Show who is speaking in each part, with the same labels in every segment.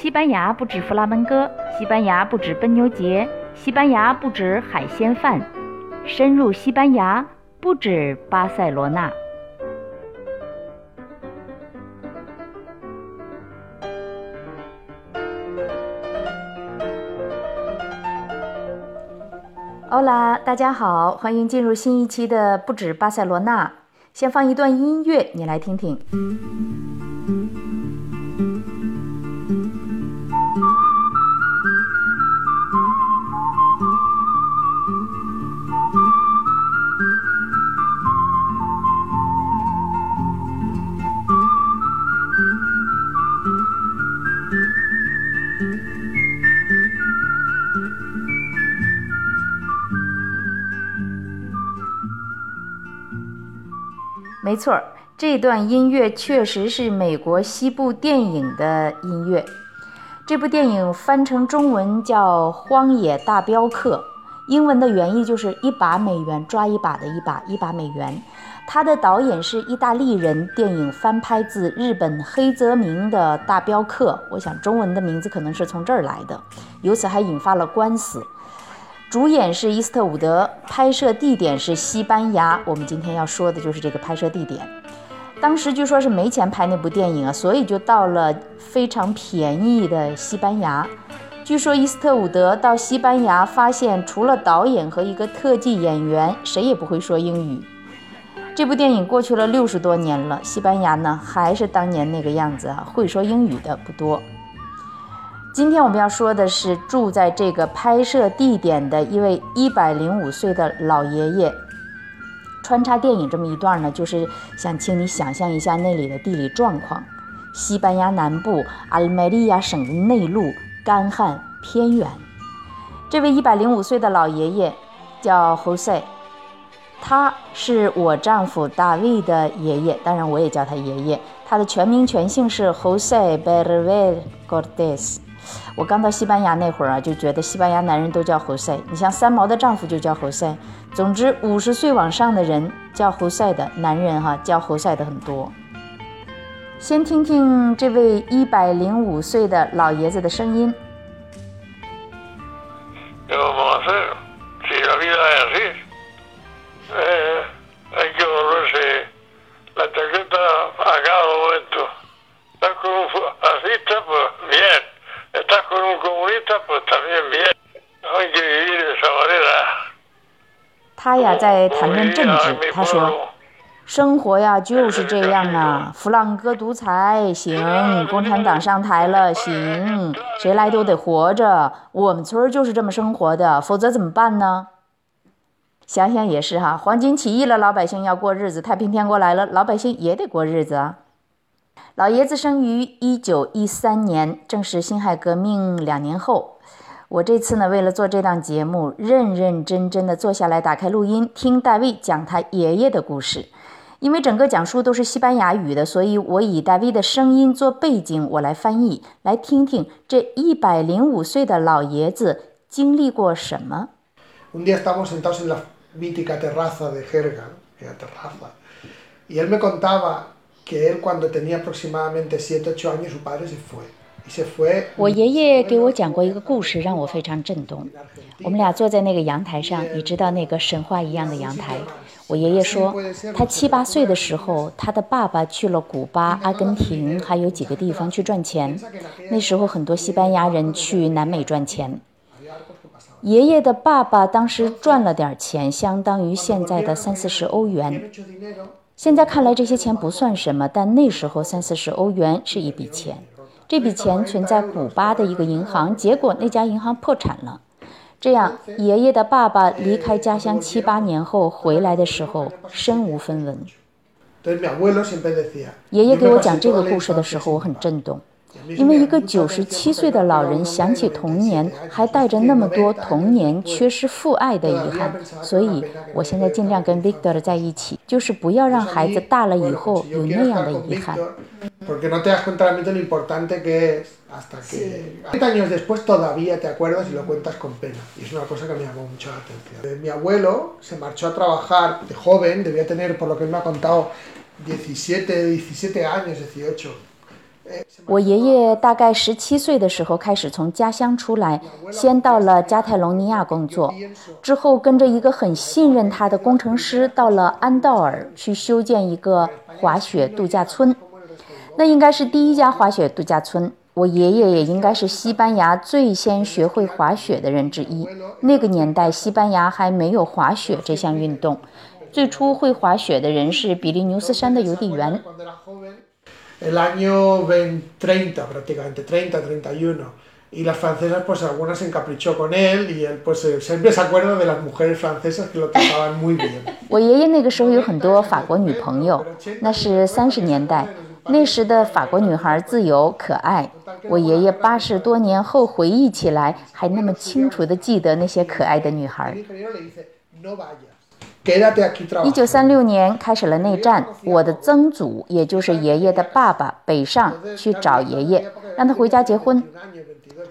Speaker 1: 西班牙不止弗拉门戈，西班牙不止奔牛节，西班牙不止海鲜饭，深入西班牙不止巴塞罗那。欧啦，大家好，欢迎进入新一期的不止巴塞罗那。先放一段音乐，你来听听。没错，这段音乐确实是美国西部电影的音乐。这部电影翻成中文叫《荒野大镖客》，英文的原意就是“一把美元抓一把的一把一把美元”。它的导演是意大利人，电影翻拍自日本黑泽明的《大镖客》，我想中文的名字可能是从这儿来的，由此还引发了官司。主演是伊斯特伍德，拍摄地点是西班牙。我们今天要说的就是这个拍摄地点。当时据说是没钱拍那部电影啊，所以就到了非常便宜的西班牙。据说伊斯特伍德到西班牙发现，除了导演和一个特技演员，谁也不会说英语。这部电影过去了六十多年了，西班牙呢还是当年那个样子啊，会说英语的不多。今天我们要说的是住在这个拍摄地点的一位一百零五岁的老爷爷。穿插电影这么一段呢，就是想请你想象一下那里的地理状况：西班牙南部阿梅利亚省的内陆，干旱偏远。这位一百零五岁的老爷爷叫 Jose，他是我丈夫大卫的爷爷，当然我也叫他爷爷。他的全名全姓是 Jose Bernabé Cortés。我刚到西班牙那会儿啊，就觉得西班牙男人都叫侯赛。你像三毛的丈夫就叫侯赛。总之，五十岁往上的人叫侯赛的男人哈，叫侯赛的很多。先听听这位一百零五岁的老爷子的声音。他呀，在谈论政治。他说：“生活呀，就是这样啊。弗朗哥独裁行，共产党上台了行，谁来都得活着。我们村儿就是这么生活的，否则怎么办呢？想想也是哈。黄巾起义了，老百姓要过日子；太平天国来了，老百姓也得过日子啊。”老爷子生于一九一三年，正是辛亥革命两年后。我这次呢，为了做这档节目，认认真真的坐下来，打开录音，听大卫讲他爷爷的故事。因为整个讲述都是西班牙语的，所以我以大卫的声音做背景，我来翻译，来听听这一百零五岁的老爷子经历过什么。
Speaker 2: Un día estamos sentados en la mítica terraza de Jerga, la terraza, y él me contaba que él cuando tenía aproximadamente siete ocho años su padre se fue.
Speaker 1: 我爷爷给我讲过一个故事，让我非常震动。我们俩坐在那个阳台上，你知道那个神话一样的阳台。我爷爷说，他七八岁的时候，他的爸爸去了古巴、阿根廷，还有几个地方去赚钱。那时候很多西班牙人去南美赚钱。爷爷的爸爸当时赚了点钱，相当于现在的三四十欧元。现在看来这些钱不算什么，但那时候三四十欧元是一笔钱。这笔钱存在古巴的一个银行，结果那家银行破产了。这样，爷爷的爸爸离开家乡七八年后回来的时候，身无分文。爷爷给我讲这个故事的时候，我很震动。因为一个九十七岁的老人想起童年，还带着那么多童年缺失父爱的遗憾，所以我现在尽量跟 Victor 在一起，就是不要让孩子大了以后有那样的遗憾。我爷爷大概十七岁的时候开始从家乡出来，先到了加泰隆尼亚工作，之后跟着一个很信任他的工程师到了安道尔去修建一个滑雪度假村。那应该是第一家滑雪度假村。我爷爷也应该是西班牙最先学会滑雪的人之一。那个年代，西班牙还没有滑雪这项运动。最初会滑雪的人是比利牛斯山的邮递员。
Speaker 2: El año 30 prácticamente, 30, 31. Y las francesas, pues algunas se encaprichó con él y él, pues siempre se acuerda de las mujeres francesas que lo trataban muy bien.
Speaker 1: 我爷爷那个时候有很多法国女朋友，那是三十年代，那时的法国女孩自由可爱。我爷爷八十多年后回忆起来，还那么清楚地记得那些可爱的女孩。 一九三六年开始了内战，我的曾祖，也就是爷爷的爸爸，北上去找爷爷，让他回家结婚。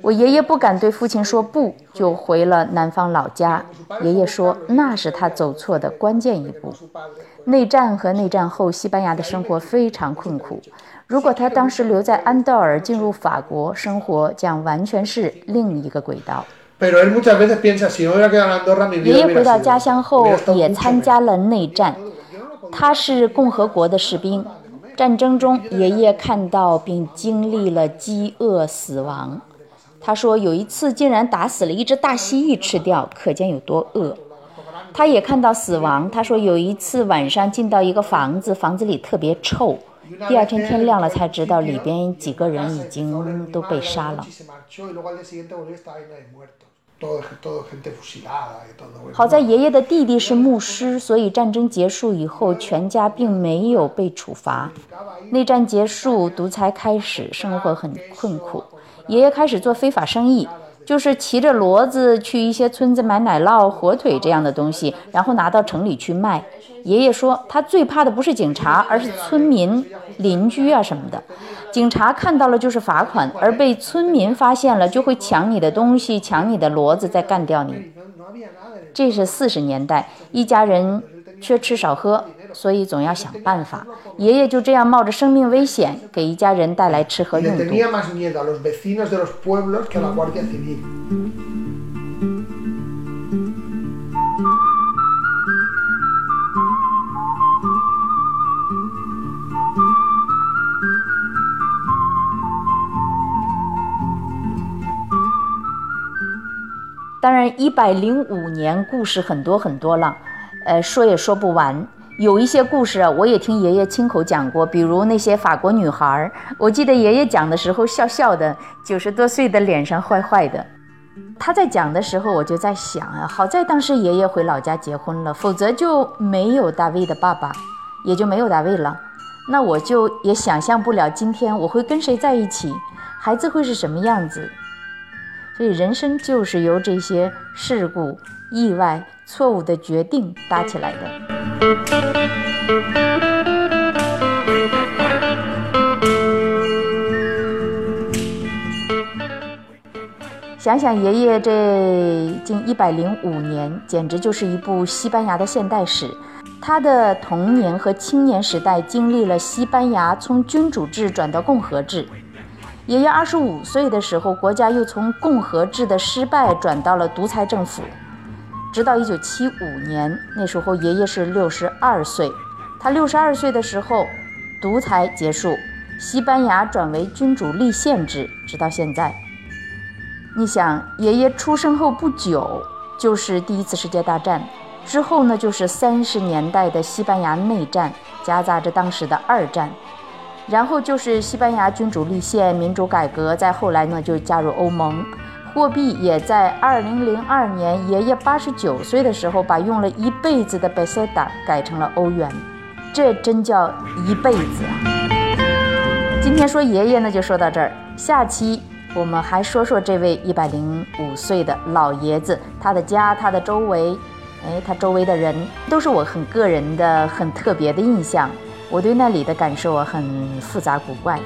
Speaker 1: 我爷爷不敢对父亲说不，就回了南方老家。爷爷说那是他走错的关键一步。内战和内战后，西班牙的生活非常困苦。如果他当时留在安道尔，进入法国生活，将完全是另一个轨道。爷爷回到家乡后也参加了内战，他是共和国的士兵。战争中，爷爷看到并经历了饥饿、死亡。他说有一次竟然打死了一只大蜥蜴吃掉，可见有多饿。他也看到死亡。他说有一次晚上进到一个房子，房子里特别臭。第二天天亮了才知道里边几个人已经都被杀了。好在爷爷的弟弟是牧师，所以战争结束以后，全家并没有被处罚。内战结束，独裁开始，生活很困苦。爷爷开始做非法生意，就是骑着骡子去一些村子买奶酪、火腿这样的东西，然后拿到城里去卖。爷爷说，他最怕的不是警察，而是村民、邻居啊什么的。警察看到了就是罚款，而被村民发现了就会抢你的东西，抢你的骡子，再干掉你。这是四十年代，一家人缺吃少喝，所以总要想办法。爷爷就这样冒着生命危险，给一家人带来吃喝用度。当然，一百零五年故事很多很多了，呃，说也说不完。有一些故事啊，我也听爷爷亲口讲过，比如那些法国女孩儿。我记得爷爷讲的时候笑笑的，九十多岁的脸上坏坏的。他在讲的时候，我就在想啊，好在当时爷爷回老家结婚了，否则就没有大卫的爸爸，也就没有大卫了。那我就也想象不了今天我会跟谁在一起，孩子会是什么样子。所以人生就是由这些事故、意外、错误的决定搭起来的。想想爷爷这近一百零五年，简直就是一部西班牙的现代史。他的童年和青年时代经历了西班牙从君主制转到共和制。爷爷二十五岁的时候，国家又从共和制的失败转到了独裁政府，直到一九七五年，那时候爷爷是六十二岁。他六十二岁的时候，独裁结束，西班牙转为君主立宪制，直到现在。你想，爷爷出生后不久就是第一次世界大战，之后呢就是三十年代的西班牙内战，夹杂着当时的二战。然后就是西班牙君主立宪、民主改革，再后来呢就加入欧盟，货币也在二零零二年爷爷八十九岁的时候，把用了一辈子的 peseta 改成了欧元，这真叫一辈子啊！今天说爷爷呢就说到这儿，下期我们还说说这位一百零五岁的老爷子，他的家、他的周围，哎，他周围的人都是我很个人的、很特别的印象。我对那里的感受很复杂古怪，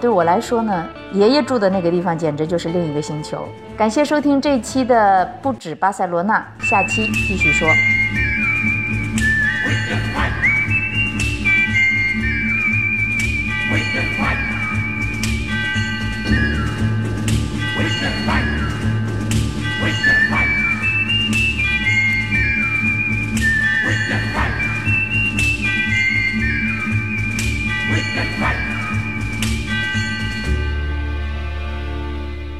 Speaker 1: 对我来说呢，爷爷住的那个地方简直就是另一个星球。感谢收听这一期的不止巴塞罗那，下期继续说。